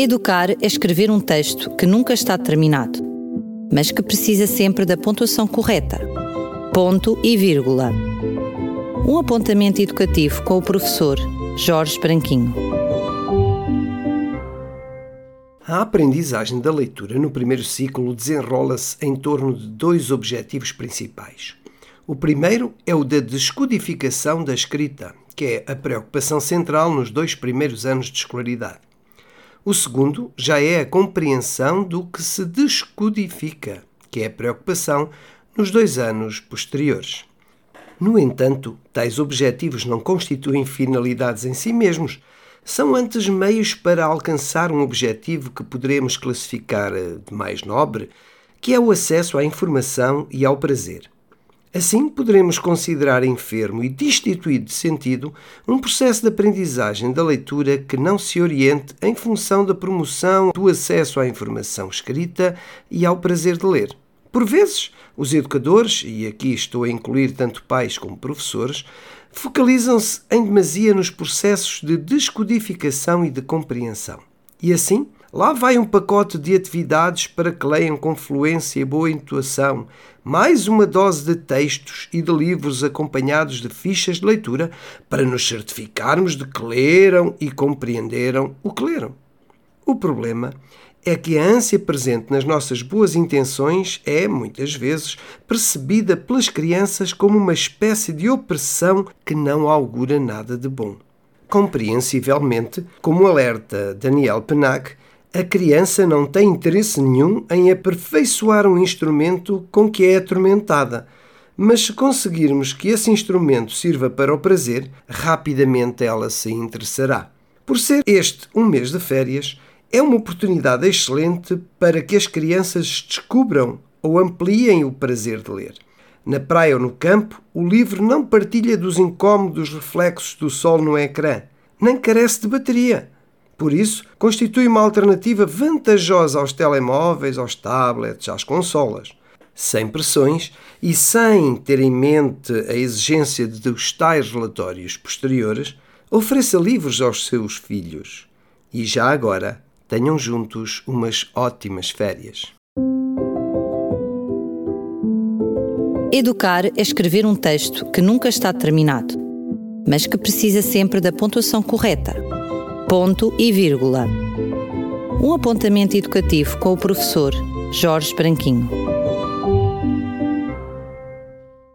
Educar é escrever um texto que nunca está terminado, mas que precisa sempre da pontuação correta. Ponto e vírgula. Um apontamento educativo com o professor Jorge Branquinho. A aprendizagem da leitura no primeiro ciclo desenrola-se em torno de dois objetivos principais. O primeiro é o da descodificação da escrita, que é a preocupação central nos dois primeiros anos de escolaridade. O segundo já é a compreensão do que se descodifica, que é a preocupação nos dois anos posteriores. No entanto, tais objetivos não constituem finalidades em si mesmos, são antes meios para alcançar um objetivo que poderemos classificar de mais nobre, que é o acesso à informação e ao prazer. Assim, poderemos considerar enfermo e destituído de sentido um processo de aprendizagem da leitura que não se oriente em função da promoção do acesso à informação escrita e ao prazer de ler. Por vezes, os educadores, e aqui estou a incluir tanto pais como professores, focalizam-se em demasia nos processos de descodificação e de compreensão. E assim, Lá vai um pacote de atividades para que leiam com fluência e boa intuação, mais uma dose de textos e de livros acompanhados de fichas de leitura para nos certificarmos de que leram e compreenderam o que leram. O problema é que a ânsia presente nas nossas boas intenções é, muitas vezes, percebida pelas crianças como uma espécie de opressão que não augura nada de bom. Compreensivelmente, como alerta Daniel Penac, a criança não tem interesse nenhum em aperfeiçoar um instrumento com que é atormentada. Mas se conseguirmos que esse instrumento sirva para o prazer, rapidamente ela se interessará. Por ser este um mês de férias, é uma oportunidade excelente para que as crianças descubram ou ampliem o prazer de ler. Na praia ou no campo, o livro não partilha dos incômodos reflexos do sol no ecrã, nem carece de bateria. Por isso, constitui uma alternativa vantajosa aos telemóveis, aos tablets, às consolas. Sem pressões e sem ter em mente a exigência dos tais relatórios posteriores, ofereça livros aos seus filhos. E já agora, tenham juntos umas ótimas férias. Educar é escrever um texto que nunca está terminado, mas que precisa sempre da pontuação correta ponto e vírgula. Um apontamento educativo com o professor Jorge Branquinho.